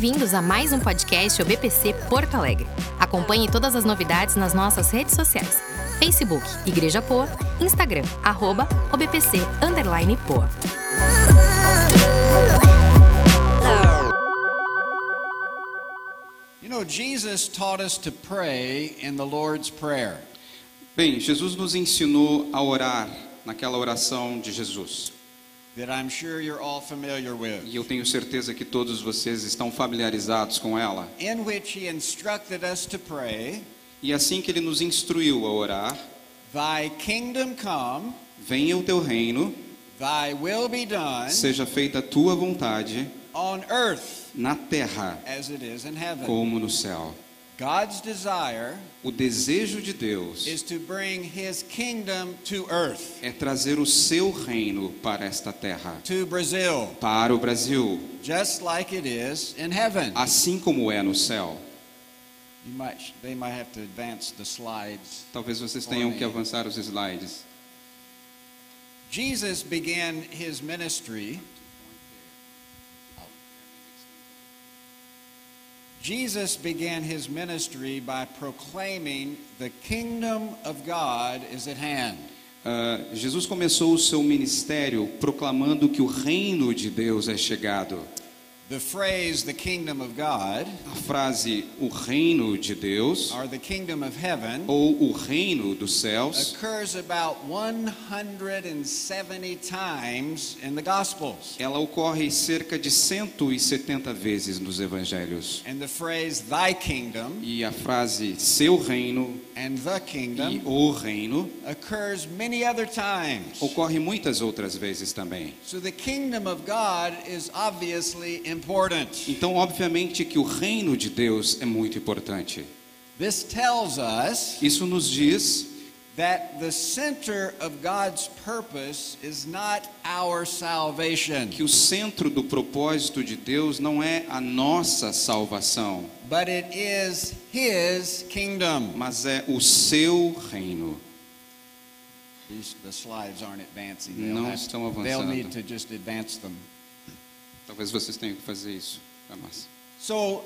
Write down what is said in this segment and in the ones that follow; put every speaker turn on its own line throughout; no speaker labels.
Bem-vindos a mais um podcast OBPC Porto Alegre. Acompanhe todas as novidades nas nossas redes sociais. Facebook Igreja Poa, Instagram arroba OBPC underline Poa.
You know, Jesus taught us to pray in the Lord's Prayer.
Bem, Jesus nos ensinou a orar naquela oração de Jesus.
That I'm sure you're all familiar with,
E eu tenho certeza que todos vocês estão familiarizados com ela.
in which he instructed us to pray,
E assim que ele nos instruiu a orar,
Thy kingdom come,
venha o teu reino,
thy will be done
seja feita a tua vontade
on earth
na terra
as it is in heaven.
como no céu.
God's desire
O desejo de Deus
is to bring his kingdom to earth,
é trazer o seu reino para esta terra,
to Brazil,
para o Brasil,
just like it is in heaven.
assim como é no céu.
You might, they might have to advance the slides.
Talvez vocês tenham que avançar os slides.
Jesus began his ministry. Jesus began his ministry by proclaiming the kingdom of God is at hand.
Ah, Jesus começou o seu ministério proclamando que o reino de Deus é chegado.
The phrase the kingdom of God
A frase o reino de Deus
or the kingdom of heaven
ou o reino dos céus
occurs about 170 times in the gospels.
ela ocorre cerca de 170 vezes nos evangelhos.
And the phrase thy kingdom
E a frase seu reino
and the
e
kingdom
o reino
occurs many other times.
ocorre muitas outras vezes também.
So the kingdom of God is obviously important.
Então, obviamente que o reino de Deus é muito importante.
This tells us
Isso nos diz
that the center of God's purpose is not our salvation,
que o centro do propósito de Deus não é a nossa salvação,
but it is his kingdom.
mas é o seu reino.
These, the slides aren't advancing.
Não
have-
estão
they'll
avançando.
need to just advance them.
Talvez vocês tenham que fazer isso para nós.
So,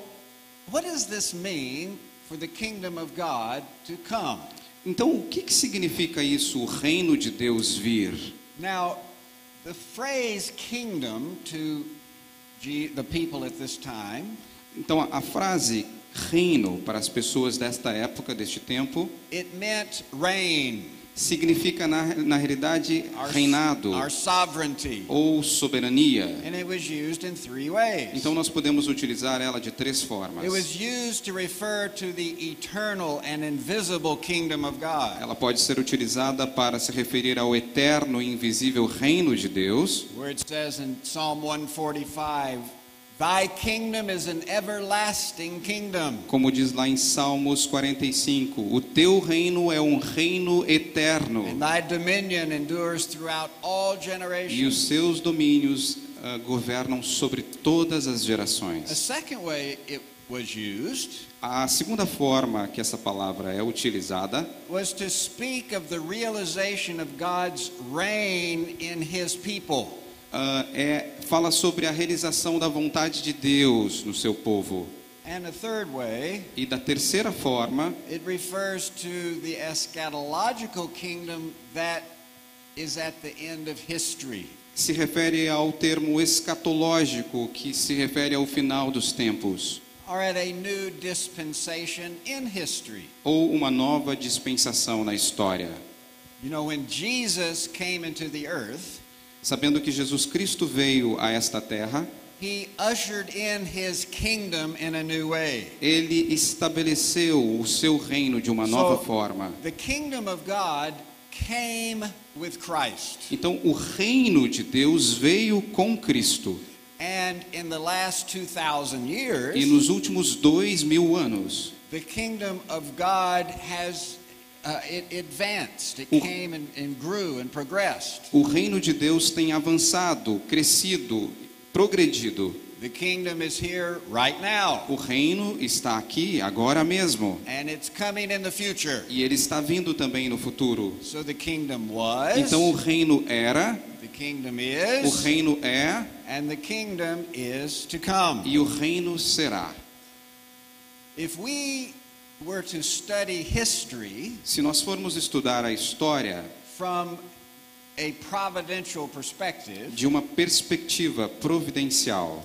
what does this mean for the kingdom of God to come?
Então, o que, que significa isso, o reino de Deus vir?
Now, the phrase kingdom to the people at this time
Então, a, a frase reino para as pessoas desta época, deste tempo,
it meant reign,
significa na, na realidade
our,
reinado
our sovereignty,
ou soberania.
and it was used in three ways.
Então, nós podemos utilizar ela de três formas. Ela pode ser utilizada para se referir ao eterno e invisível reino de Deus,
where it says in Psalm 145, Thy kingdom is an everlasting kingdom.
como diz lá em Salmos 45: O teu reino é um reino eterno
And thy dominion endures throughout all
e os
generations.
seus domínios ah, governam sobre todas as
A
gerações.
second way it was used
A segunda forma que essa palavra é utilizada
was to speak of the realization of God's reign in his people.
Ah, é fala sobre a realização da vontade de Deus no seu povo.
And a third way,
E da terceira forma
it refers to the eschatological kingdom that is at the end of history.
se refere ao termo escatológico, que se refere ao final dos tempos,
Or at a new dispensation in history.
ou uma nova dispensação na história.
You know, when Jesus came into the earth,
Sabendo que Jesus Cristo veio a esta terra,
he ushered in his kingdom in a new way.
ele estabeleceu o seu reino de uma nova forma.
The kingdom of God came with Christ.
Então, o reino de Deus veio com Cristo.
And in the last 2,000 years,
E nos últimos dois mil anos,
the kingdom of God has it advanced. It
O-
came and, and grew and progressed.
o reino de Deus tem avançado, crescido, progredido.
The kingdom is here right now,
O reino está aqui, agora mesmo.
and it's coming in the future.
E ele está vindo também no futuro.
So the kingdom was,
Então o reino era,
the kingdom
o
is,
reino é
and the kingdom is to come.
e o reino será.
If we were to study history
Se nós formos estudar a história
from a providential perspective,
de uma perspectiva providencial,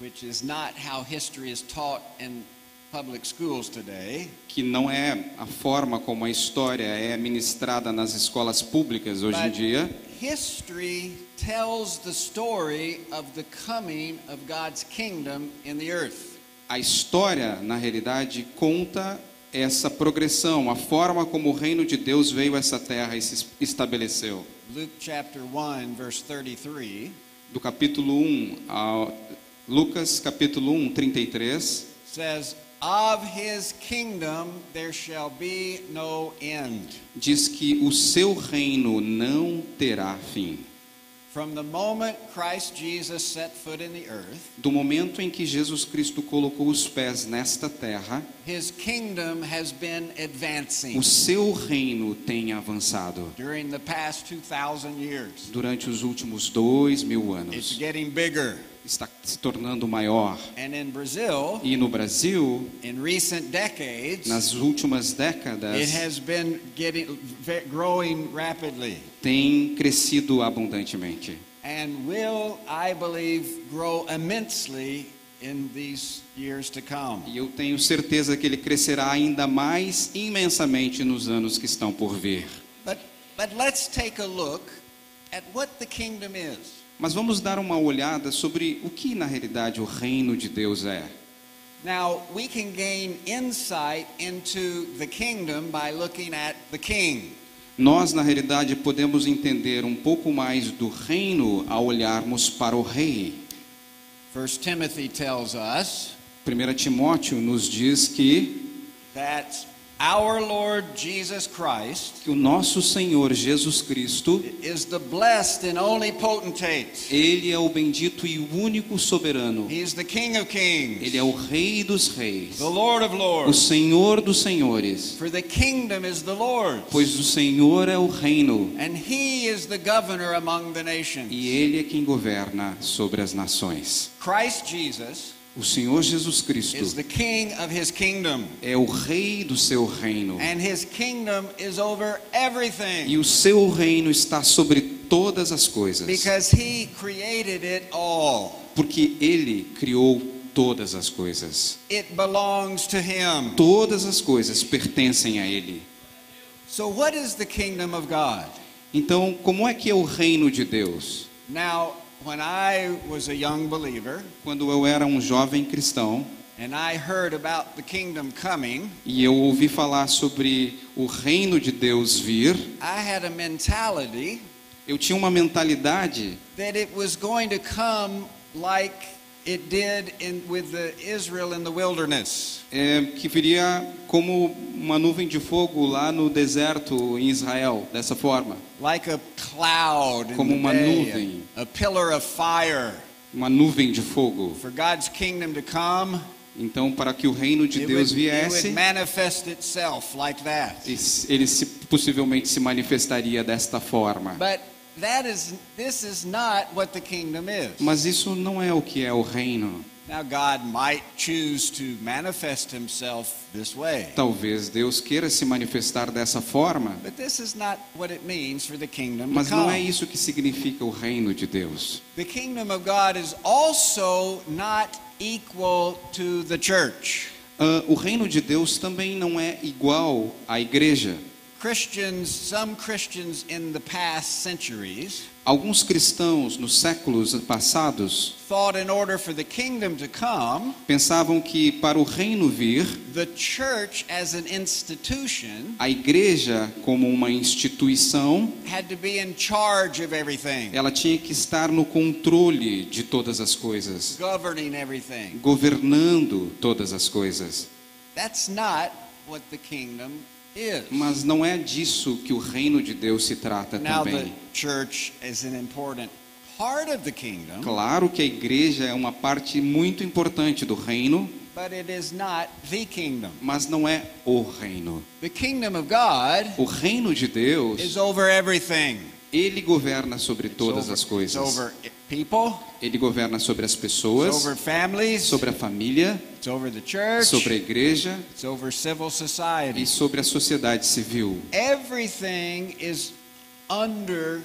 which is not how history is taught in public schools today,
que não é a forma como a história é ministrada nas escolas públicas hoje em dia,
history tells the story of the coming of God's kingdom in the earth.
A história, na realidade, conta essa progressão, a forma como o reino de Deus veio a essa terra e se estabeleceu.
Luke chapter 1 verse 33
Do capítulo 1 ao Lucas capítulo 1, 33,
says, "Of his kingdom there shall be no end."
diz que o seu reino não terá fim. Do momento em que Jesus Cristo colocou os pés nesta terra,
his kingdom has been advancing
o seu reino tem avançado
during the past 2000 years.
durante os últimos dois mil
It's
anos.
getting bigger.
Está se tornando maior.
And in Brazil,
E no Brasil,
in recent decades,
nas últimas
it
décadas,
has been getting ve- growing rapidly
tem crescido abundantemente.
and will, I believe, grow immensely in these years to come.
E eu tenho certeza que ele crescerá ainda mais imensamente nos anos que estão por vir.
But but let's take a look at what the kingdom is.
Mas vamos dar uma olhada sobre o que na realidade o reino de Deus é.
Now, we can gain insight into the kingdom by looking at the king.
Nós, na realidade, podemos entender um pouco mais do reino ao olharmos para o rei.
1 Timothy tells us
1 Timóteo nos diz que,
that our Lord Jesus Christ
que o nosso Senhor Jesus Cristo,
is the blessed and only potentate.
ele é o bendito e o único soberano.
He is the King of kings,
Ele é o rei dos reis,
the Lord of
o
lords.
Senhor dos senhores,
For the kingdom is the Lord's,
pois o Senhor é o reino
and he is the governor among the nations.
e ele é quem governa sobre as nações.
Christ Jesus
O Senhor Jesus Cristo
is the king of his kingdom,
é o rei do seu reino.
and his kingdom is over everything
E o seu reino está sobre todas as coisas,
because he created it all.
porque ele criou todas as coisas.
It belongs to him.
Todas as coisas pertencem a ele.
So, what is the kingdom of God?
Então, como é que é o reino de Deus?
Now, when I was a young believer
Quando eu era um jovem cristão
and I heard about the kingdom coming,
e eu ouvi falar sobre o reino de Deus vir,
I had a mentality
eu tinha uma mentalidade
that it was going to come like it did in, with the Israel in the wilderness.
é, que viria como uma nuvem de fogo lá no deserto em Israel, dessa forma.
Like a cloud
Como uma
day,
nuvem.
a, a pillar of fire.
Uma nuvem de fogo.
For God's kingdom to come,
Então, para que o reino de Deus viesse,
manifest itself like that.
ele se, possivelmente se manifestaria desta forma.
But that is this is not what the kingdom is.
Mas isso não é o que é o reino.
Now God might choose to manifest himself this way.
Talvez Deus queira se manifestar dessa forma,
But this is not what it means for the kingdom
mas não é isso que significa o reino de Deus.
The kingdom of God is also not equal to the church.
Ah, o reino de Deus também não é igual à igreja.
Christians, some Christians in the past centuries
Alguns cristãos nos séculos passados
thought in order for the kingdom to come,
pensavam que para o reino vir,
the church as an institution
a igreja como uma instituição,
had to be in charge of everything,
ela tinha que estar no controle de todas as coisas,
governing everything.
governando todas as coisas.
That's not what the kingdom is.
Mas não é disso que o reino de Deus se trata
Now, the
também.
church is an important part of the kingdom,
Claro que a igreja é uma parte muito importante do reino,
but it is not the kingdom.
mas não é o reino.
The kingdom of God
O reino de
is
Deus,
over everything.
ele governa sobre todas as
It's
coisas.
over people,
Ele governa sobre as
it's
pessoas,
over families,
sobre a família,
church,
sobre a igreja
it's over civil
e sobre a sociedade civil.
Everything is under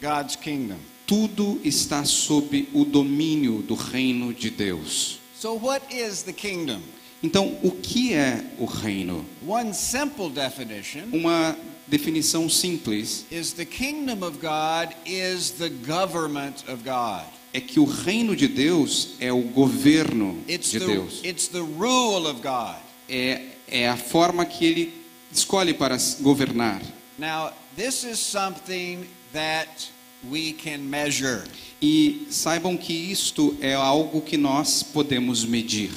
God's kingdom.
Tudo está sob o domínio do reino de Deus.
So, what is the kingdom?
Então, o que é o reino?
One simple definition
Uma definição simples
is the kingdom of God is the government of God.
É que o reino de Deus é o governo
It's
de
the,
Deus.
it's the rule of God.
É, é a forma que ele escolhe para governar.
Now, this is something that we can measure.
E saibam que isto é algo que nós podemos medir.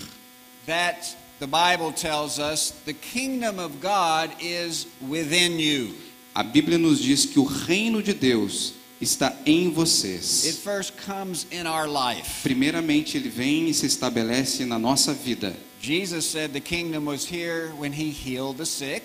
That the Bible tells us the kingdom of God is within you.
A Bíblia nos diz que o reino de Deus está em vocês. Primeiramente, ele vem e se estabelece na nossa vida.
Jesus said the kingdom was here when he healed the sick,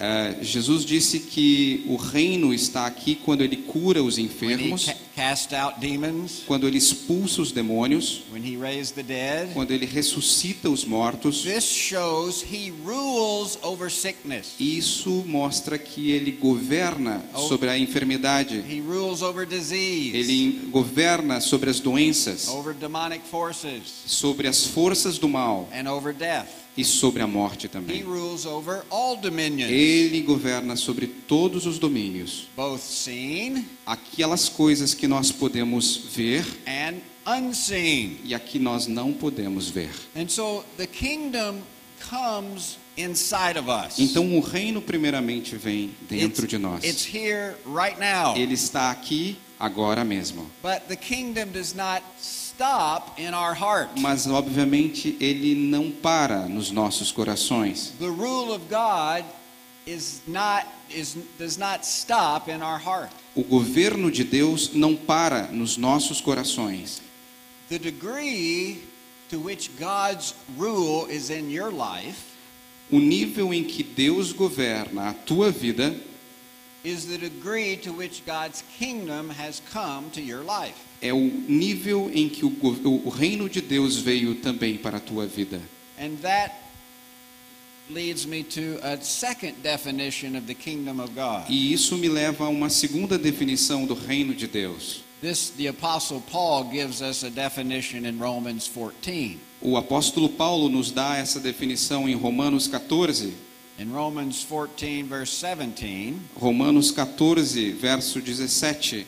É, Jesus disse que o reino está aqui quando ele cura os
when he
enfermos,
ca- cast out demons,
quando ele expulsa os demônios,
when he raised the dead.
quando ele ressuscita os mortos.
This shows he rules over sickness.
Isso mostra que ele governa sobre a enfermidade,
He rules over disease,
ele governa sobre as doenças,
over demonic forces,
sobre as forças do mal
and over death.
E sobre a morte também. Ele governa sobre todos os domínios, aquelas coisas que nós podemos ver e a que nós não podemos ver.
And so the kingdom comes inside of us.
Então o reino primeiramente vem dentro
it's,
de nós.
It's here right now.
Ele está aqui agora mesmo.
But the kingdom does not stop in our heart.
Mas obviamente ele não para nos nossos corações.
The rule of God is not is does not stop in our heart.
O governo de Deus não para nos nossos corações.
The degree to which God's rule is in your life
O nível em que Deus governa a tua vida
is the degree to which God's kingdom has come to your life.
É o nível em que o, o reino de Deus veio também para a tua vida.
And that leads me to a second definition of the kingdom of God.
E isso me leva a uma segunda definição do reino de Deus.
This the apostle Paul gives us a definition in Romans 14.
O apóstolo Paulo nos dá essa definição em Romanos 14,
In Romans 14 verse 17,
Romanos 14, verso 17.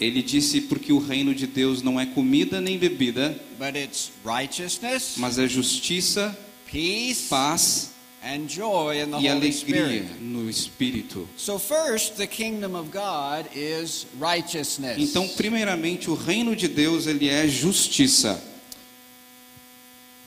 Ele disse porque o reino de Deus não é comida nem bebida,
but it's righteousness,
mas é justiça,
peace,
paz
and joy in the
e
Holy
alegria
Spirit.
no espírito.
So first, the kingdom of God is righteousness.
Então, primeiramente, o reino de Deus ele é justiça.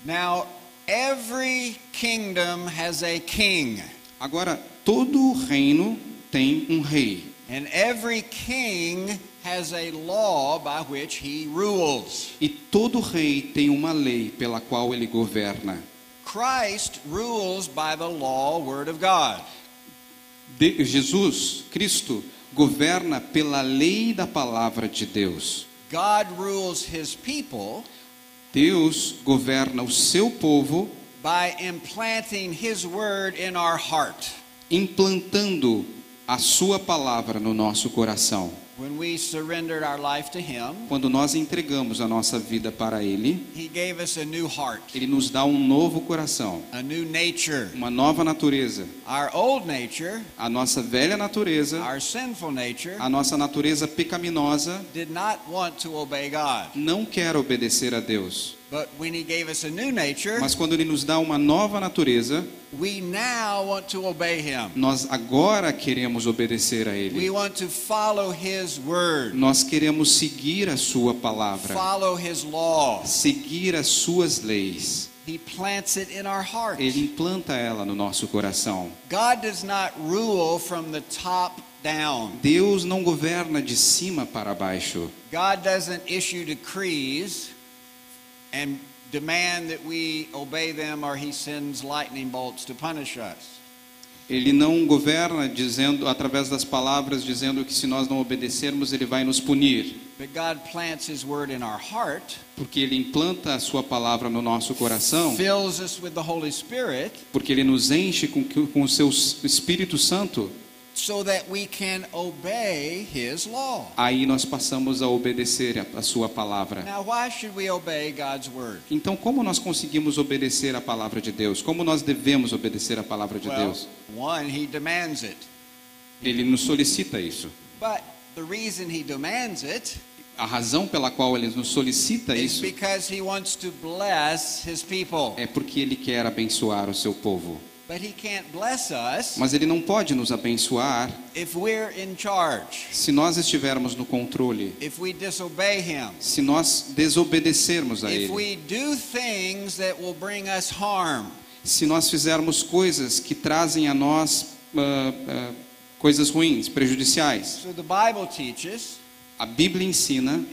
Now, every kingdom has a king,
Agora, todo reino tem um rei
and every king has a law by which he rules.
e todo rei tem uma lei pela qual ele governa.
Christ rules by the law, word of God.
De- Jesus, Cristo, governa pela lei da palavra de Deus.
God rules his people
Deus governa o seu povo
by implanting his word in our heart.
implantando a sua palavra no nosso coração.
When we surrendered our life to him,
Quando nós entregamos a nossa vida para ele,
he gave us a new heart,
ele nos dá um novo coração,
a new nature.
uma nova natureza.
Our old nature,
A nossa velha natureza,
our sinful nature,
a nossa natureza pecaminosa,
did not want to obey God.
não quer obedecer a Deus.
But when he gave us a new nature,
Mas quando ele nos dá uma nova natureza,
we now want to obey him.
nós agora queremos obedecer a
We
ele.
want to follow his word,
Nós queremos seguir a sua palavra,
follow his law.
seguir as suas leis.
He plants it in our heart.
Ele implanta ela no nosso coração.
God does not rule from the top down.
Deus não governa de cima para baixo.
God doesn't issue decrees and demand that we obey them or he sends lightning bolts to punish us.
Ele não governa dizendo através das palavras dizendo que se nós não obedecermos ele vai nos punir,
but God plants His Word in our heart,
porque ele implanta a sua palavra no nosso coração,
fills us with the Holy Spirit,
porque ele nos enche com, com o seu Espírito Santo.
So that we can obey His law.
Aí nós passamos a obedecer a, a sua palavra.
Now, why should we obey God's Word?
Então, como nós conseguimos obedecer a palavra de Deus? Como nós devemos obedecer a palavra de
Well,
Deus?
one, He demands it.
Ele nos solicita isso.
But the reason He demands it
A razão pela qual ele nos solicita
is
isso
because He wants to bless His people.
é porque ele quer abençoar o seu povo.
But He can't bless us
Mas ele não pode nos abençoar
if we're in charge,
se nós estivermos no controle, se nós desobedecermos a
if
ele,
we do things that will bring us harm.
se nós fizermos coisas que trazem a nós ah, ah, coisas ruins, prejudiciais.
So the Bible teaches
A Bíblia ensina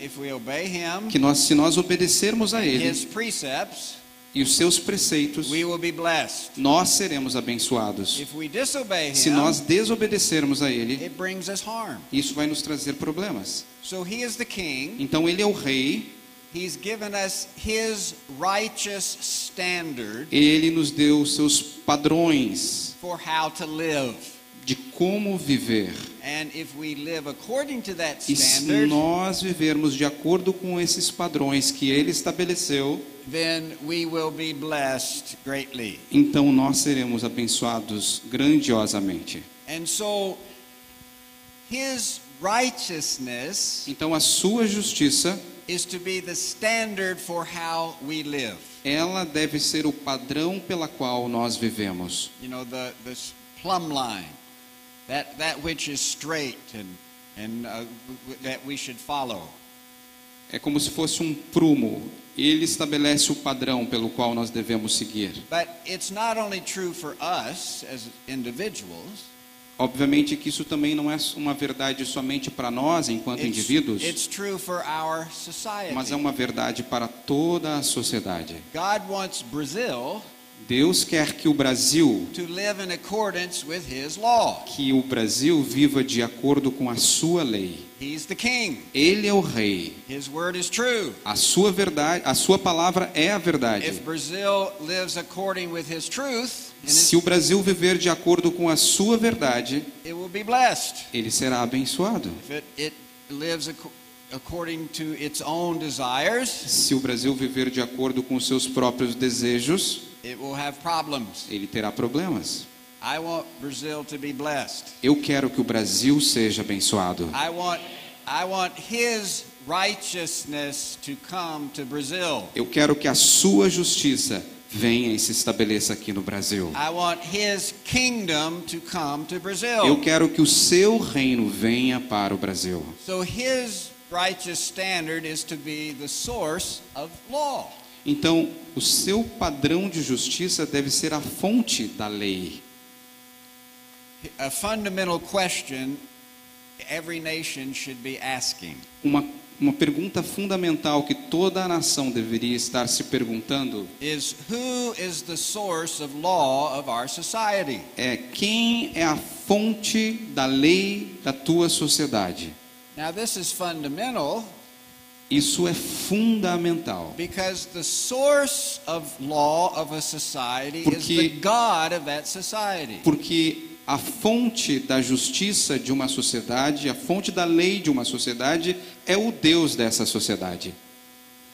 que nós, se nós obedecermos a ele
His precepts,
e os seus preceitos,
we will be blessed.
nós seremos abençoados.
If we disobey
Se nós desobedecermos a ele,
it brings us harm.
isso vai nos trazer problemas.
So He is the King.
Então ele é o rei,
He's given us His righteous standard
ele nos deu os seus padrões de como viver.
And if we live according to that
E se nós vivermos de acordo com esses padrões que ele estabeleceu,
then we will be blessed greatly.
então nós seremos abençoados grandiosamente.
And so His righteousness
Então a sua justiça,
is to be the standard for how we live.
ela deve ser o padrão pela qual nós vivemos.
You know, the plumb line, that that which is straight and and uh, that we should follow.
É como se fosse um prumo. Ele estabelece o padrão pelo qual nós devemos seguir.
But it's not only true for us as individuals.
Obviamente que isso também não é uma verdade somente para nós enquanto
It's,
indivíduos,
it's true for our society.
mas é uma verdade para toda a sociedade.
God wants Brazil
Deus quer que o Brasil, que o Brasil viva de acordo com a sua lei. Ele é o rei.
His word is true.
A sua verdade, a sua palavra é a verdade.
If Brazil lives according with His truth, and
Se o Brasil viver de acordo com a sua verdade,
it will be blessed.
ele será abençoado.
According to its own desires,
Se o Brasil viver de acordo com os seus próprios desejos,
it will have problems.
ele terá problemas.
I want Brazil to be blessed.
Eu quero que o Brasil seja abençoado.
I want I want his righteousness to come to Brazil.
Eu quero que a sua justiça venha e se estabeleça aqui no Brasil.
I want his kingdom to come to
Eu
Brazil.
quero que o seu reino venha para o Brasil.
So his righteous standard is to be the source of law.
Então, o seu padrão de justiça deve ser a fonte da lei.
A fundamental question every nation should be asking.
Uma, uma pergunta fundamental que toda a nação deveria estar se perguntando
is who is the source of law of our society?
é quem é a fonte da lei da tua sociedade.
Now, this is fundamental
Isso é fundamental. Porque-. Porque a fonte da justiça de uma sociedade, a fonte da lei de uma sociedade é o Deus dessa sociedade.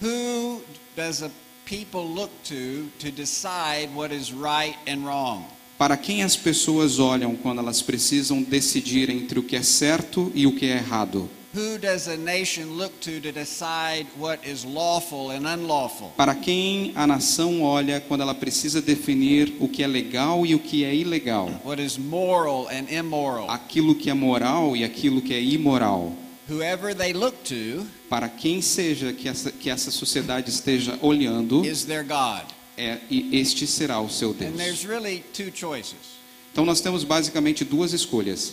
Who does a people look to to decide what is right and wrong?
Para quem as pessoas olham quando elas precisam decidir entre o que é certo e o que é errado?
Who does a nation look to to decide what is lawful and unlawful?
Para quem a nação olha quando ela precisa definir o que é legal e o que é ilegal?
What is moral and immoral?
Aquilo que é moral e aquilo que é imoral?
Whoever they look to
Para quem seja que essa, que essa sociedade esteja olhando,
is their God.
é, e este será o seu
And there's
Deus.
really two choices.
Então nós temos basicamente duas escolhas.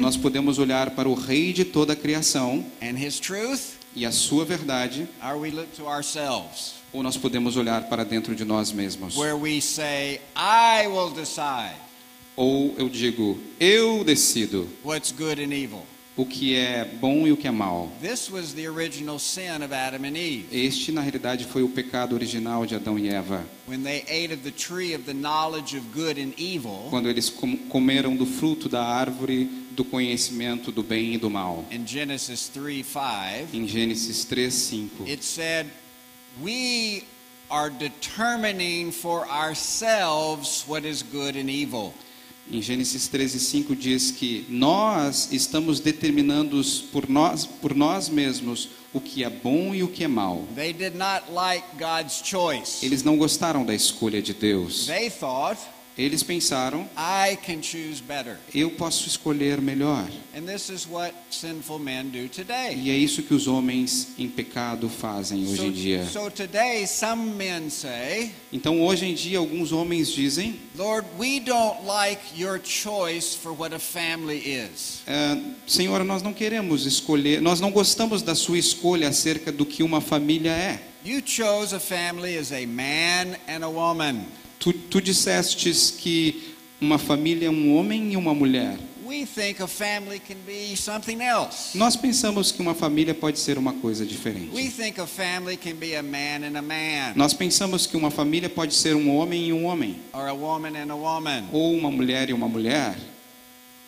Nós podemos olhar para o Rei de toda a criação
truth,
e a sua verdade. Ou nós podemos olhar para dentro de nós mesmos.
say,
Ou eu digo, eu decido
what's good and evil.
O que é bom e o que é mal.
This was the original sin of Adam and Eve.
Este, na realidade, foi o pecado original de Adão e Eva.
When they ate of the tree of the knowledge of good and evil,
Quando eles com- comeram do fruto da árvore do conhecimento do bem e do mal.
in Genesis 3 5,
Em Gênesis 3, 5.
it said, We are determining for ourselves what is good and evil.
Em Gênesis 13, 5 diz que nós estamos determinando por nós, por nós mesmos o que é bom e o que é mal.
They did not like.
Eles não gostaram da escolha de Deus.
They thought,
Eles pensaram,
I can choose better.
eu posso escolher melhor.
And this is what sinful men do today.
E é isso que os homens em pecado fazem hoje em dia.
So, so today, some men say,
Então, hoje em dia, alguns homens dizem:
Lord, we don't like your choice for what a family is.
"Ah, Senhor, nós não queremos escolher, nós não gostamos da sua escolha acerca do que uma família é.
You chose a family as a man and a woman.
Tu, tu dissestes que uma família é um homem e uma mulher. Nós pensamos que uma família pode ser uma coisa diferente. Nós pensamos que uma família pode ser um homem e um homem,
or a woman and a woman.
ou uma mulher e uma mulher.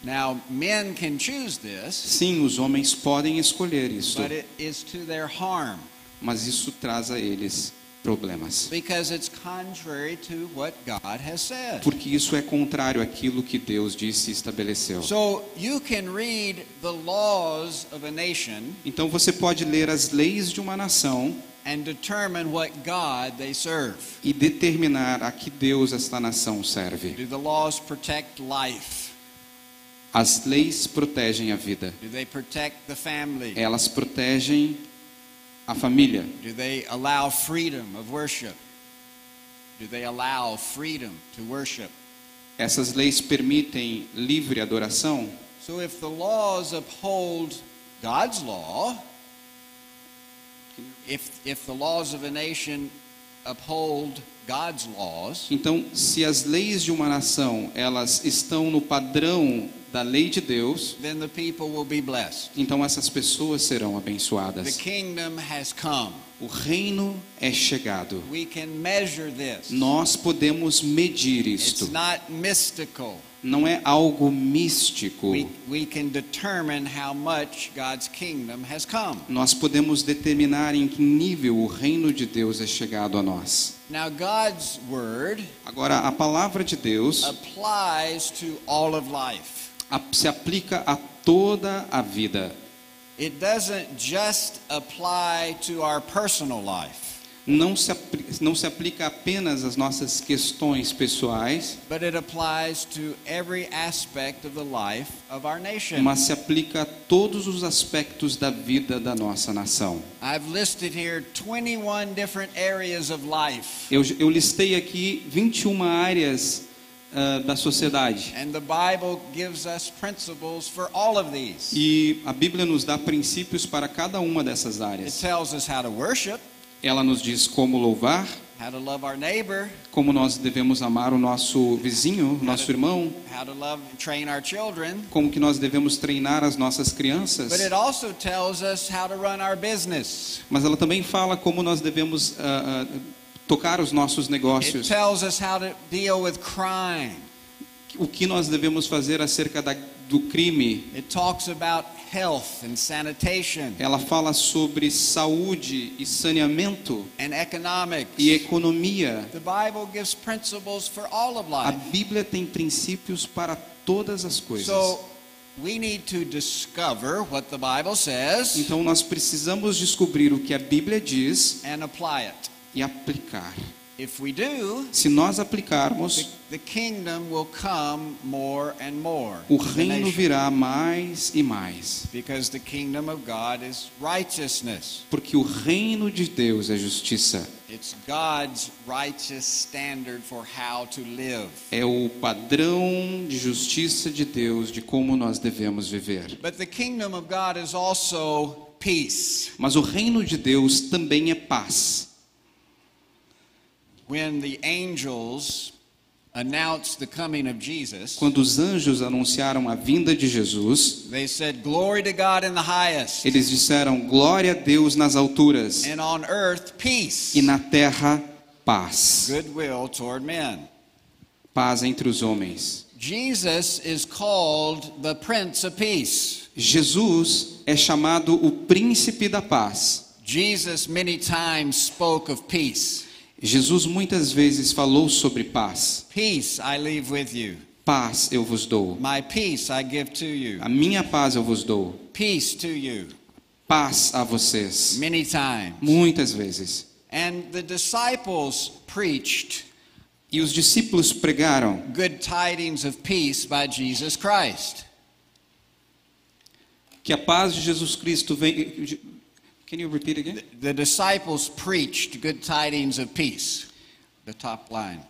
Now, men can choose this,
Sim, os homens podem escolher isso,
but it is to their harm
mas isso traz a eles problemas.
because it's contrary to what God has said.
Porque isso é contrário àquilo que Deus disse e estabeleceu.
So you can read the laws of a nation
Então você pode ler as leis de uma nação
and determine what God they serve.
e determinar a que Deus esta nação serve.
Do the laws protect life?
As leis protegem a vida.
Do they protect the family?
Elas protegem a família.
Do they allow freedom of worship? Do they allow freedom to worship?
Essas leis permitem livre adoração.
So if the laws uphold God's law, if, if the laws of a nation uphold God's laws,
Então, se as leis de uma nação elas estão no padrão da lei de Deus,
then the people will be blessed.
então essas pessoas serão
The
abençoadas.
kingdom has come.
O reino é chegado.
We can measure this.
Nós podemos medir
It's
isto.
not mystical.
Não é algo místico.
We, we can determine how much God's kingdom has come.
Nós podemos determinar em que nível o reino de Deus é chegado a nós.
Now, God's word
Agora, a palavra de Deus se aplica a toda a vida.
It doesn't just apply to our personal life,
Não se, não se aplica apenas às nossas questões pessoais,
but it applies to every aspect of the life of our nation.
mas se aplica a todos os aspectos da vida da nossa nação.
I've listed here 21 different areas of life,
Eu, eu listei aqui 21 áreas ah, da sociedade.
and the Bible gives us principles for all of these.
E a Bíblia nos dá princípios para cada uma dessas
It
áreas.
tells us how to worship,
Ela nos diz como louvar,
how to love our neighbor,
como nós devemos amar o nosso vizinho, o nosso irmão,
how to love and train our children.
como que nós devemos treinar as nossas crianças. Mas ela também fala como nós devemos ah, ah, tocar os nossos
It
negócios,
tells us how to deal with crime.
o que nós devemos fazer acerca da, do crime.
It talks about health and sanitation
Ela fala sobre saúde e saneamento
and economics.
e economia.
The Bible gives principles for all of
A. Bíblia tem princípios para todas as coisas.
So we need to discover what the Bible says
Então nós precisamos descobrir o que a Bíblia diz. E aplicar.
Do,
Se nós aplicarmos,
the, the more more.
o reino virá mais e mais. Porque o reino de Deus é justiça.
It's God's righteous standard for how to live.
É o padrão de justiça de Deus de como nós devemos viver.
But the kingdom of God is also peace.
Mas o reino de Deus também é paz.
when the angels announced the coming of Jesus,
Quando os anjos anunciaram a vinda de Jesus,
they said, Glory to God in the highest,
eles disseram: Glória a Deus nas alturas
and on earth peace,
e na terra paz.
goodwill toward men.
Paz entre os homens.
Jesus is called the Prince of Peace.
Jesus é chamado o príncipe da paz.
Jesus many times spoke of peace.
Jesus muitas vezes falou sobre paz.
Peace I leave with you.
Paz eu vos dou.
My peace I give to you.
A minha paz eu vos dou.
Peace to you.
Paz a vocês.
Many times.
Muitas vezes.
And the disciples preached
E os discípulos pregaram
good tidings of peace by Jesus Christ.
que a paz de Jesus Cristo vem. Can you repeat again?
The disciples preached good tidings of peace. The top line.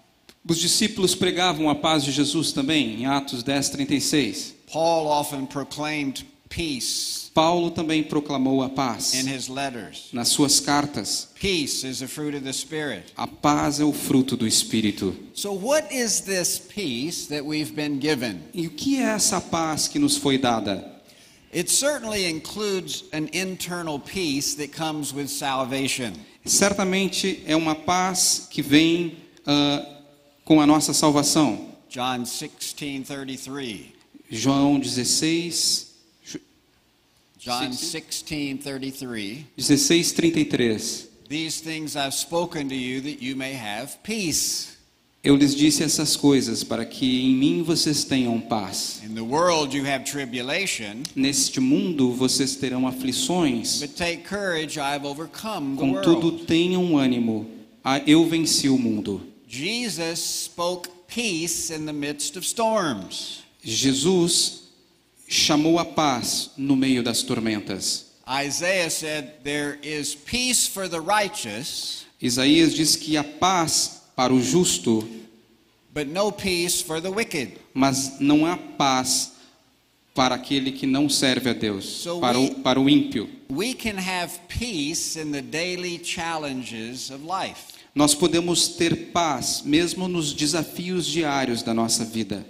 Os discípulos pregavam a paz de Jesus também, em Atos 10, 36.
Paul often proclaimed peace
Paulo também proclamou a paz
in his letters.
nas suas cartas.
Peace is the fruit of the Spirit.
A paz é o fruto do Espírito.
So, what is this peace that we've been given?
E o que é essa paz que nos foi dada?
It certainly includes an internal peace that comes with salvation.
Certamente é uma paz que vem ah, com a nossa salvação.
John 16 33.
João 16,
John 16 33.
16, 33.
These things I've spoken to you that you may have peace.
Eu lhes disse essas coisas para que em mim vocês tenham paz.
In the world you have tribulation,
Neste mundo vocês terão aflições,
but take courage, I've overcome the
contudo
world.
tenham ânimo. Ah, Eu venci o mundo.
Jesus spoke peace in the midst of storms.
Jesus chamou a paz no meio das tormentas.
Isaiah said, There is peace for the righteous,
Isaías diz que há paz para o justo,
but no peace for the wicked.
mas não há paz para aquele que não serve a Deus,
So
para
we-
o, para o ímpio.
We can have peace in the daily challenges of life.
Nós podemos ter paz mesmo nos desafios diários da nossa vida.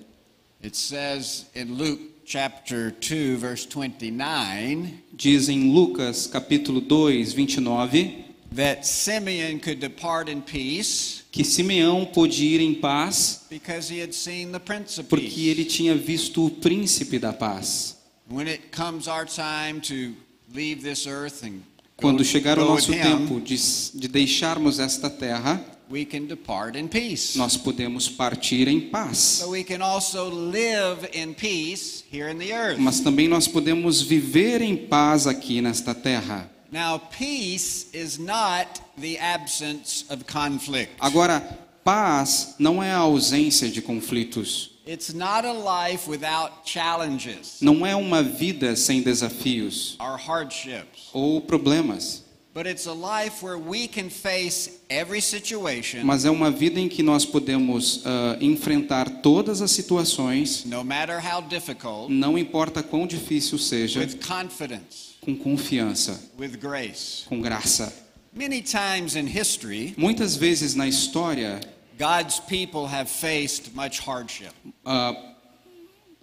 It says in Luke chapter 2, verse 29,
Diz em Lucas capítulo 2, 29,
that Simeon could depart in peace
que Simeão pôde ir em paz
because he had seen the Prince of
porque
Peace.
ele tinha visto o príncipe da paz.
When it comes our time to leave this earth and
Quando chegar o nosso tempo de, de deixarmos esta terra,
we can depart in peace.
nós podemos partir em paz.
So we can also live in peace here in the earth.
Mas também nós podemos viver em paz aqui nesta terra.
Now, peace is not the absence of conflict.
Agora, paz não é a ausência de conflitos.
It's not a life without challenges
Não é uma vida sem desafios
or hardships,
ou problemas.
but it's a life where we can face every situation,
Mas é uma vida em que nós podemos ah, enfrentar todas as situações,
no matter how difficult,
não importa quão difícil seja,
with confidence,
com confiança,
with grace.
com graça.
Many times in history,
Muitas vezes na história,
God's people have faced much hardship.
ah,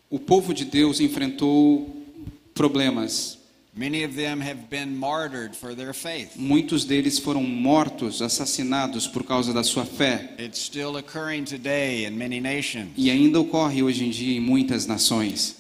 o povo de Deus enfrentou problemas.
Many of them have been martyred for their faith.
Muitos deles foram mortos, assassinados por causa da sua fé.
It's still occurring today in many nations.
E ainda ocorre hoje em dia em muitas nações.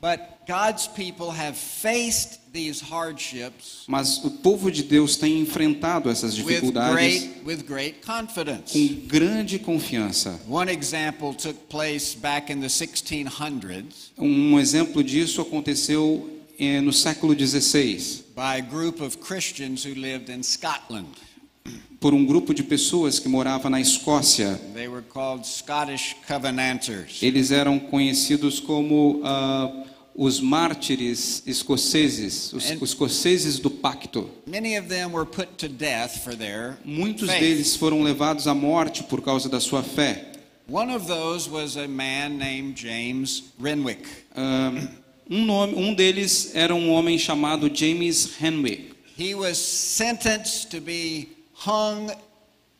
But God's people have faced these hardships
Mas o povo de Deus tem enfrentado essas
with
dificuldades
great, with great confidence.
com grande confiança.
One example took place back in the 1600s
Um exemplo disso aconteceu eh, no século XVI,
by a group of Christians who lived in Scotland.
por um grupo de pessoas que morava na Escócia.
They were called Scottish Covenanters.
Eles eram conhecidos como ah, os mártires escoceses, os
And-
escoceses do pacto.
Many of them were put to death for their
Muitos
faith.
deles foram levados à morte por causa da sua fé.
One of those was a man named James Renwick.
Um, nome, um deles era um homem chamado James Henwick.
He was sentenced to be hung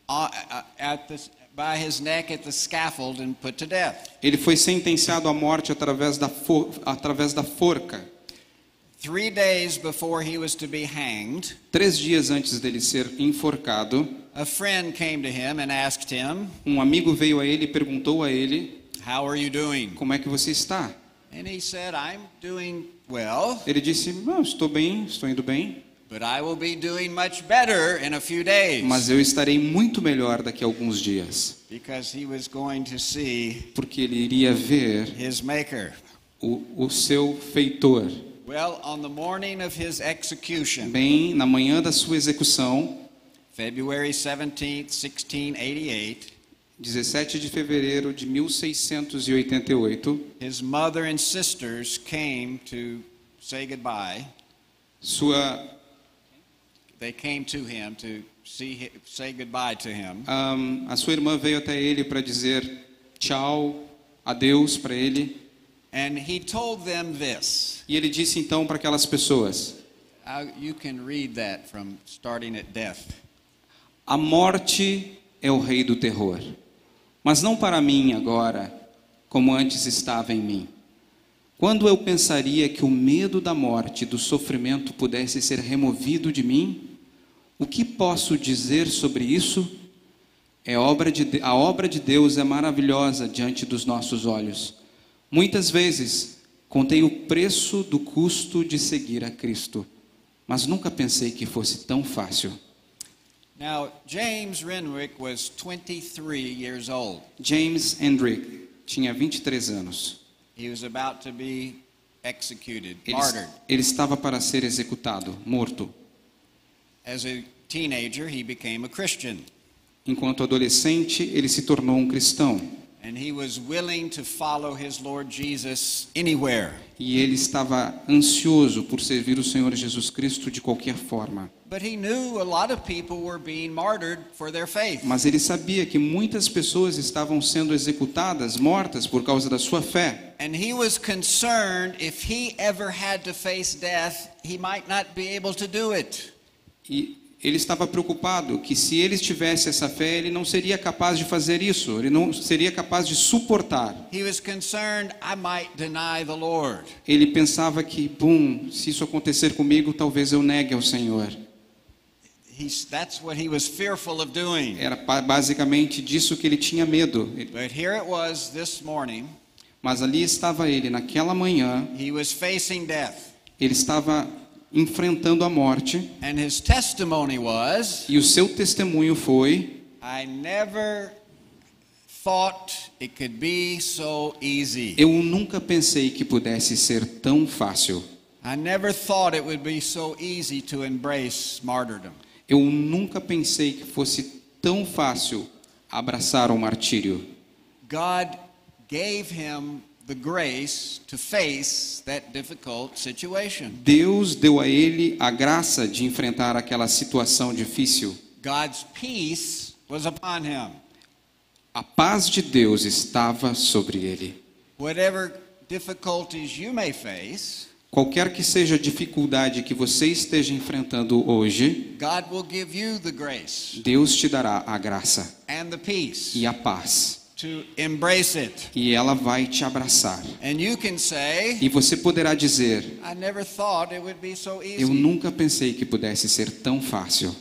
uh, uh, at the, by his neck at the scaffold and put to death.
Ele foi sentenciado à morte através da, for, através da forca.
Three days before he was to be hanged,
Três dias antes dele ser enforcado,
a friend came to him and asked him,
um amigo veio a ele e perguntou a ele:
How are you doing?
Como é que você está?
And he said, I'm doing well,
Ele disse: Não, estou bem, estou indo bem,
but I will be doing much better in a few days.
mas eu estarei muito melhor daqui a alguns dias,
Because he was going to see
porque ele iria ver
his maker.
o, o seu feitor.
Well, on the morning of his execution,
Bem, na manhã da sua execução,
February 17th, 1688,
17 de fevereiro de 1688,
his mother and sisters came to say goodbye.
sua
They came to him to see hi- say goodbye to him.
Ahn, a sua irmã veio até ele para dizer tchau, adeus para ele.
And he told them this.
E ele disse então para aquelas pessoas:
Uh, you can read that from starting at death.
A morte é o rei do terror, mas não para mim agora, como antes estava em mim. Quando eu pensaria que o medo da morte do sofrimento pudesse ser removido de mim, o que posso dizer sobre isso? É obra de, a obra de Deus é maravilhosa diante dos nossos olhos. Muitas vezes contei o preço do custo de seguir a Cristo, mas nunca pensei que fosse tão fácil.
Now, James Renwick was 23 years old.
James Hendrick tinha 23 anos.
He was about to be executed,
Ele,
martyred.
ele estava para ser executado, morto.
As a teenager, he became a Christian,
Enquanto adolescente, ele se tornou um cristão.
and he was willing to follow his Lord Jesus anywhere.
E ele estava ansioso por servir o Senhor Jesus Cristo de qualquer forma.
But he knew a lot of people were being martyred for their faith.
Mas ele sabia que muitas pessoas estavam sendo executadas, mortas por causa da sua fé.
And he was concerned if he ever had to face death, he might not be able to do it.
E ele estava preocupado que se ele tivesse essa fé, ele não seria capaz de fazer isso, ele não seria capaz de suportar.
He was concerned I might deny the Lord.
Ele pensava que, bum, se isso acontecer comigo, talvez eu negue ao Senhor.
He's, that's what he was fearful of doing.
Era basicamente disso que ele tinha medo. Ele-
But here it was this morning.
Mas ali estava ele, naquela manhã,
He was facing death.
ele estava enfrentando a morte,
And his testimony was
e o seu testemunho foi:
I never thought it could be so easy.
Eu nunca pensei que pudesse ser tão fácil.
I never thought it would be so easy to embrace martyrdom.
Eu nunca pensei que fosse tão fácil abraçar o martírio.
God gave him the grace to face that difficult situation.
Deus deu a ele a graça de enfrentar aquela situação difícil.
God's peace was upon him.
A paz de Deus estava sobre ele.
Whatever difficulties you may face,
Qualquer que seja a dificuldade que você esteja enfrentando hoje,
God will give you the grace
Deus te dará a graça
and the peace
e a paz.
To embrace it.
E ela vai te abraçar.
And you can say,
E você poderá dizer:
I never thought it would be so
Eu
easy.
nunca pensei que pudesse ser tão fácil.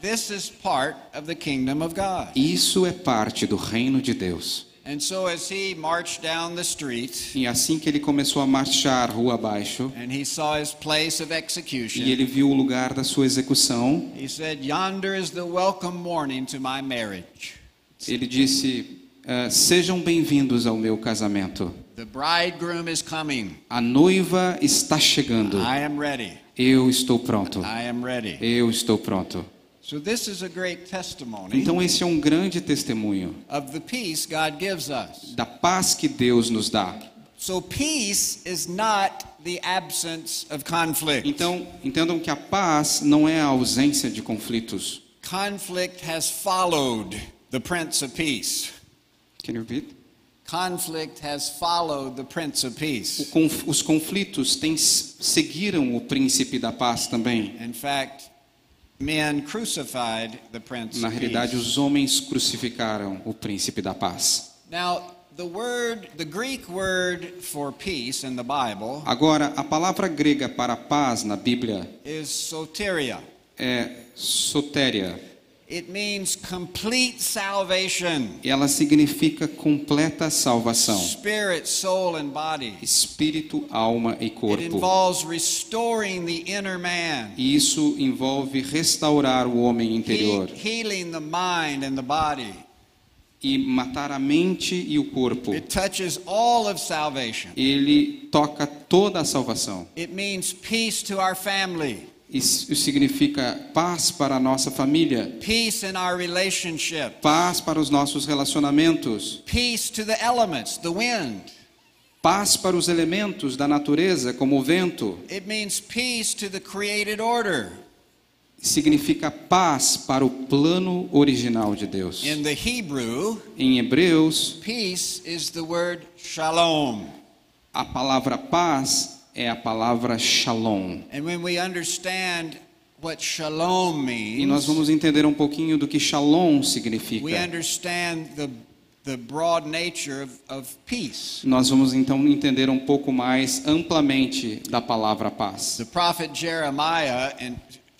This is part of the kingdom of God.
Isso é parte do reino de Deus.
And so as he marched down the street
E assim que ele começou a marchar rua abaixo,
and he saw his place of
e
execution,
ele viu o lugar da sua execução,
he said, Yonder is the welcome morning to my marriage.
ele disse: "Ah, Sejam bem-vindos ao meu casamento.
The bridegroom is coming.
A noiva está chegando.
I am ready.
Eu estou pronto.
I am ready.
Eu estou pronto.
So this is a great testimony
Então esse é um grande testemunho
of the peace God gives us.
da paz que Deus nos dá.
So peace is not the absence of conflict.
Então, entendam que a paz não é a ausência de conflitos.
Conflict has followed the Prince of Peace.
Can you repeat?
Conflict has followed the Prince of Peace.
conf- Os conflitos têm, seguiram o príncipe da paz também.
In fact, men crucified the Prince
Na
of
realidade,
Peace.
os homens crucificaram o príncipe da paz.
Now, the word, the Greek word for peace in the Bible
Agora, a palavra grega para paz na Bíblia
is soteria.
é sotéria.
It means complete salvation,
Ela significa completa salvação.
spirit, soul, and body.
Espírito, alma e
It
corpo.
involves restoring the inner man,
E isso envolve restaurar o homem
he-
interior
healing the mind and the body.
e matar a mente e o corpo.
It touches all of salvation.
Ele toca toda a salvação.
It means peace to our family,
Isso significa paz para a nossa família,
peace in our relationship,
paz para os nossos relacionamentos,
peace to the elements, the wind.
paz para os elementos da natureza, como o vento.
It means peace to the created order.
Significa paz para o plano original de Deus.
In the Hebrew,
Em Hebreus,
peace is the word shalom.
a palavra paz é a palavra shalom.
And when we understand what shalom
E nós
means,
vamos entender um pouquinho do que shalom
we
significa.
understand the, the broad nature of, of peace.
Nós vamos então entender um pouco mais amplamente da palavra paz.
The prophet Jeremiah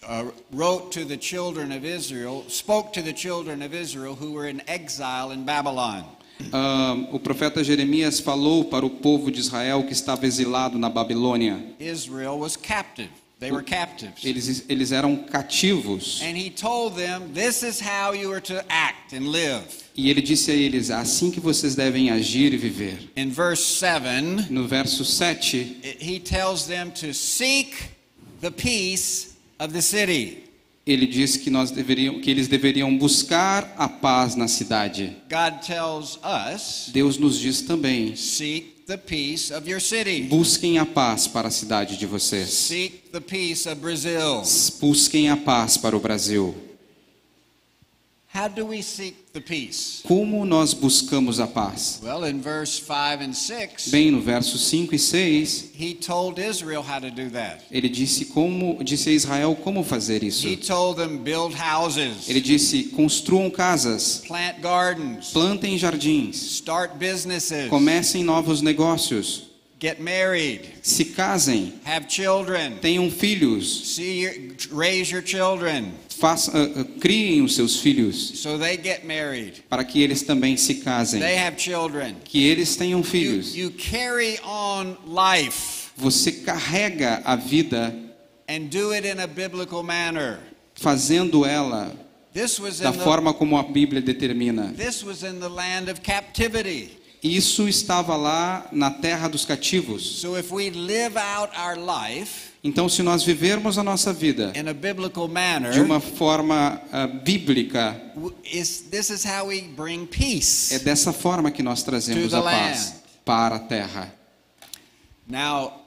uh, wrote to the children of Israel, spoke to the children of Israel who were in exile in Babylon.
Ah, o profeta Jeremias falou para o povo de Israel que estava exilado na Babilônia.
Israel was captive. They were captives.
Eles, eles eram cativos.
And he told them, This is how you are to act and live.
E ele disse a eles: "É assim que vocês devem agir e viver.
In verse 7,
No verso 7,
it- he tells them to seek the peace of the city.
Ele diz que, nós deveriam, que eles deveriam buscar a paz na cidade.
God tells us,
Deus nos diz também:
Seek the peace of your city.
busquem a paz para a cidade de vocês.
Seek the peace of Brazil.
Busquem a paz para o Brasil.
How do we seek the peace?
Como nós buscamos a paz?
Well, in verse 5 and 6,
Bem, no verso 5 e 6,
he told Israel how to do that.
ele disse como disse a Israel como fazer isso.
He told them, Build houses,
Ele disse: construam casas,
plant gardens,
plantem jardins,
start businesses,
comecem novos negócios,
get married,
se casem,
have children,
tenham filhos,
see your, raise your children
façam, ah, ah, criem os seus filhos,
so they get married.
para que eles também se casem,
They have children.
que eles tenham
You,
filhos.
you carry on life
Você carrega a vida
and do it in a biblical manner.
fazendo ela da forma como a Bíblia determina.
this was in the land of captivity.
Isso estava lá na terra dos cativos.
So if we live out our life
Então, se nós vivermos a nossa vida
in a biblical manner,
de uma forma ah, bíblica,
is, is
é dessa forma que nós trazemos a paz
land.
para a terra.
Now,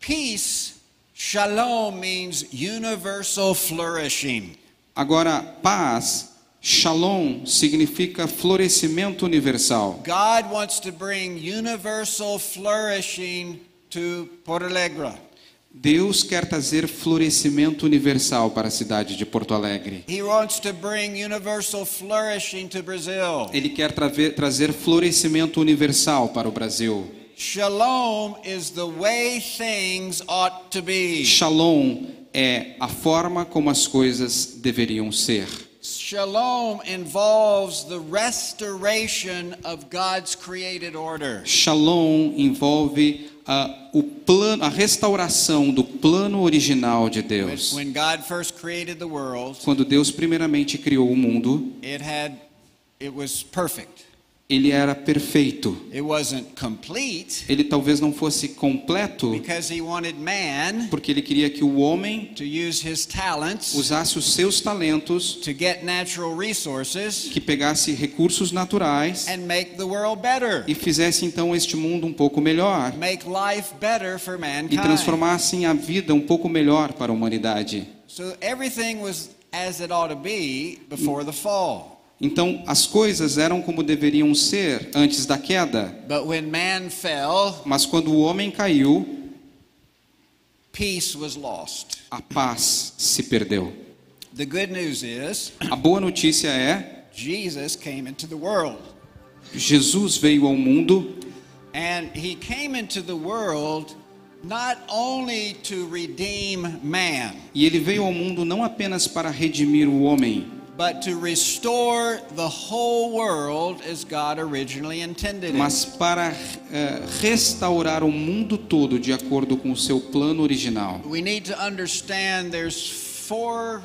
peace, shalom means universal flourishing.
Agora, paz, shalom, significa florescimento universal.
God wants to bring universal flourishing to Porto Alegre.
Deus quer trazer florescimento universal para a cidade de Porto Alegre.
He wants to bring universal flourishing to Brazil.
Ele quer traver- trazer florescimento universal para o Brasil.
Shalom is the way things ought to be.
Shalom é a forma como as coisas deveriam ser.
Shalom involves the restoration of God's created order.
Shalom envolve ah, o plano, a restauração do plano original de Deus.
when God first created the world,
Quando Deus primeiramente criou o mundo,
it had it was perfect.
Ele era perfeito.
It wasn't complete
Ele talvez não fosse completo, porque ele queria que o homem usasse os seus talentos,
to get natural resources
que pegasse recursos naturais
and make the world better.
e fizesse então este mundo um pouco melhor
Make life better for
e
mankind.
transformassem a vida um pouco melhor para a humanidade.
So everything was as it ought to be before the fall.
Então as coisas eram como deveriam ser antes da queda,
But when man fell,
mas quando o homem caiu,
peace was lost.
a paz se perdeu.
The good news is
A boa notícia é:
Jesus came into the world.
Jesus veio ao mundo
And he came into the world not only to redeem man,
e ele veio ao mundo não apenas para redimir o homem,
but to restore the whole world as God originally intended it.
mas para eh, restaurar o mundo todo de acordo com o seu plano original.
We need to understand there's four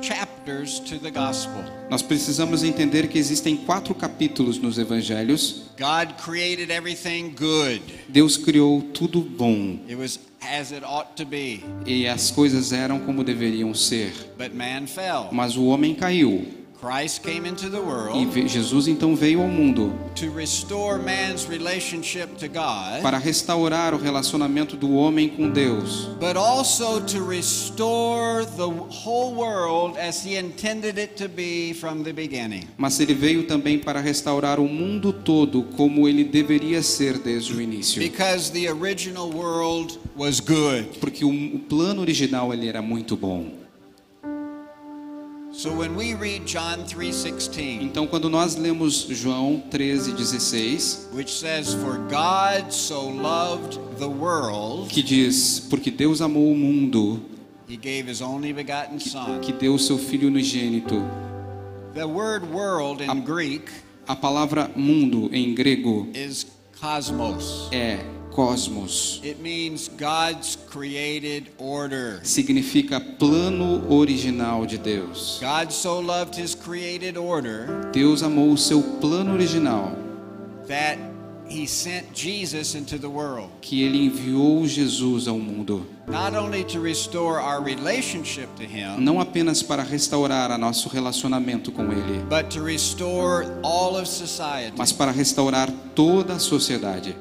chapters to the gospel.
Nós precisamos entender que existem quatro capítulos nos evangelhos.
God created everything good.
Deus criou tudo bom
It was as it ought to be,
e as coisas eram como deveriam ser.
but man fell.
Mas o homem caiu
Christ came into the
e Jesus então veio ao mundo
to restore man's relationship to God,
para restaurar o relacionamento do homem com Deus,
but also to restore the whole world as he intended it to be from the beginning.
mas ele veio também para restaurar o mundo todo como ele deveria ser desde o início.
Because the original world was good.
Porque o plano original ele era muito bom. Então quando nós lemos João 13:16,
which says for God so loved the world,
que diz: "Porque Deus amou o mundo,
he gave his only begotten son.
que deu seu filho unigênito".
The word world in Greek
A palavra mundo em grego
is cosmos.
é cosmos.
It means God's created order.
Significa plano original de Deus.
God so loved his created order
Deus amou o seu plano original,
that he sent Jesus into the world,
que ele enviou Jesus ao mundo,
not only to restore our relationship to him,
não apenas para restaurar a nosso relacionamento com ele,
but to restore all of society,
mas para restaurar toda a sociedade,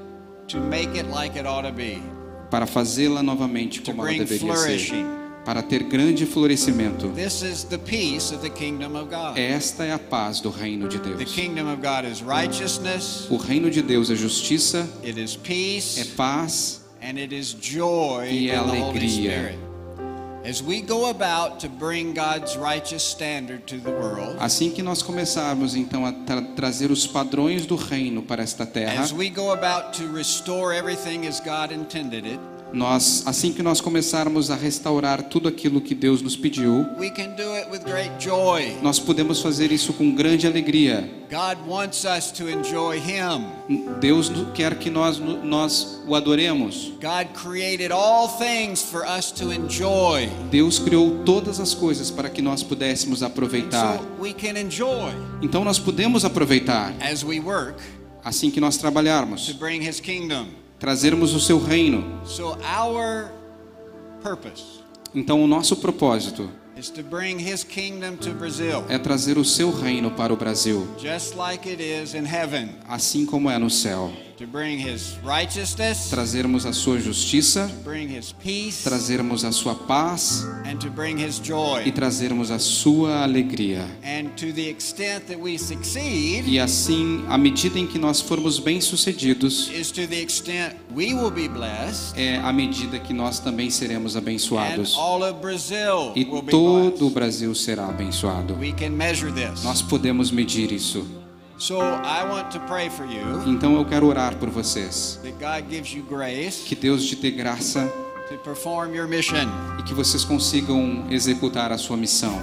to make it like it ought to be,
para fazê-la novamente como ela deveria ser, para ter grande florescimento.
This is the peace of the kingdom of God.
Esta é a paz do reino de
The
Deus.
kingdom of God is righteousness,
O reino de Deus é justiça,
it is
é paz
and it is joy
E
Holy
alegria. Assim que nós começarmos então a tra- trazer os padrões do reino para esta terra,
as we go about to restore everything as God intended it,
nós, assim que nós começarmos a restaurar tudo aquilo que Deus nos pediu, nós podemos fazer isso com grande alegria. Deus quer que nós nós o adoremos. Deus criou todas as coisas para que nós pudéssemos aproveitar. Então nós podemos aproveitar
as we work
assim que nós
to
trabalharmos,
bring His kingdom.
Trazermos o seu reino.
So our purpose
Então o nosso propósito
is to bring His kingdom to Brazil,
é trazer o seu reino para o Brasil,
just like it is in heaven.
assim como é no céu.
To bring His righteousness,
Trazermos a sua justiça,
to bring His peace,
trazermos a sua paz
and to bring His
e
joy.
trazermos a sua alegria.
And to the extent that we succeed,
E assim, à medida em que nós formos bem-sucedidos,
is to the extent we will be blessed,
é à medida que nós também seremos
and
abençoados.
all of Brazil
E
will be
todo o. Brasil será abençoado.
We can measure this.
Nós podemos medir isso.
So I want to pray for you
Então eu quero orar por vocês.
that God gives you grace
Que Deus te dê graça
to perform your mission.
e que vocês consigam executar a sua missão.